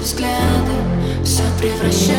взгляды Все превращают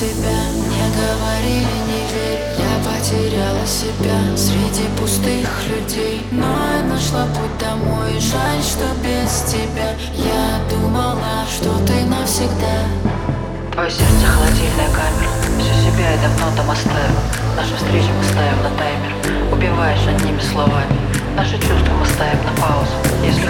себя, мне говорили не верь Я потеряла себя среди пустых людей. Но я нашла путь домой, жаль, что без тебя. Я думала, что ты навсегда. Твое сердце холодильная камера. Всю себя я давно там оставил Наши встречи мы ставим на таймер. Убиваешь одними словами. Наши чувства мы ставим на паузу. Если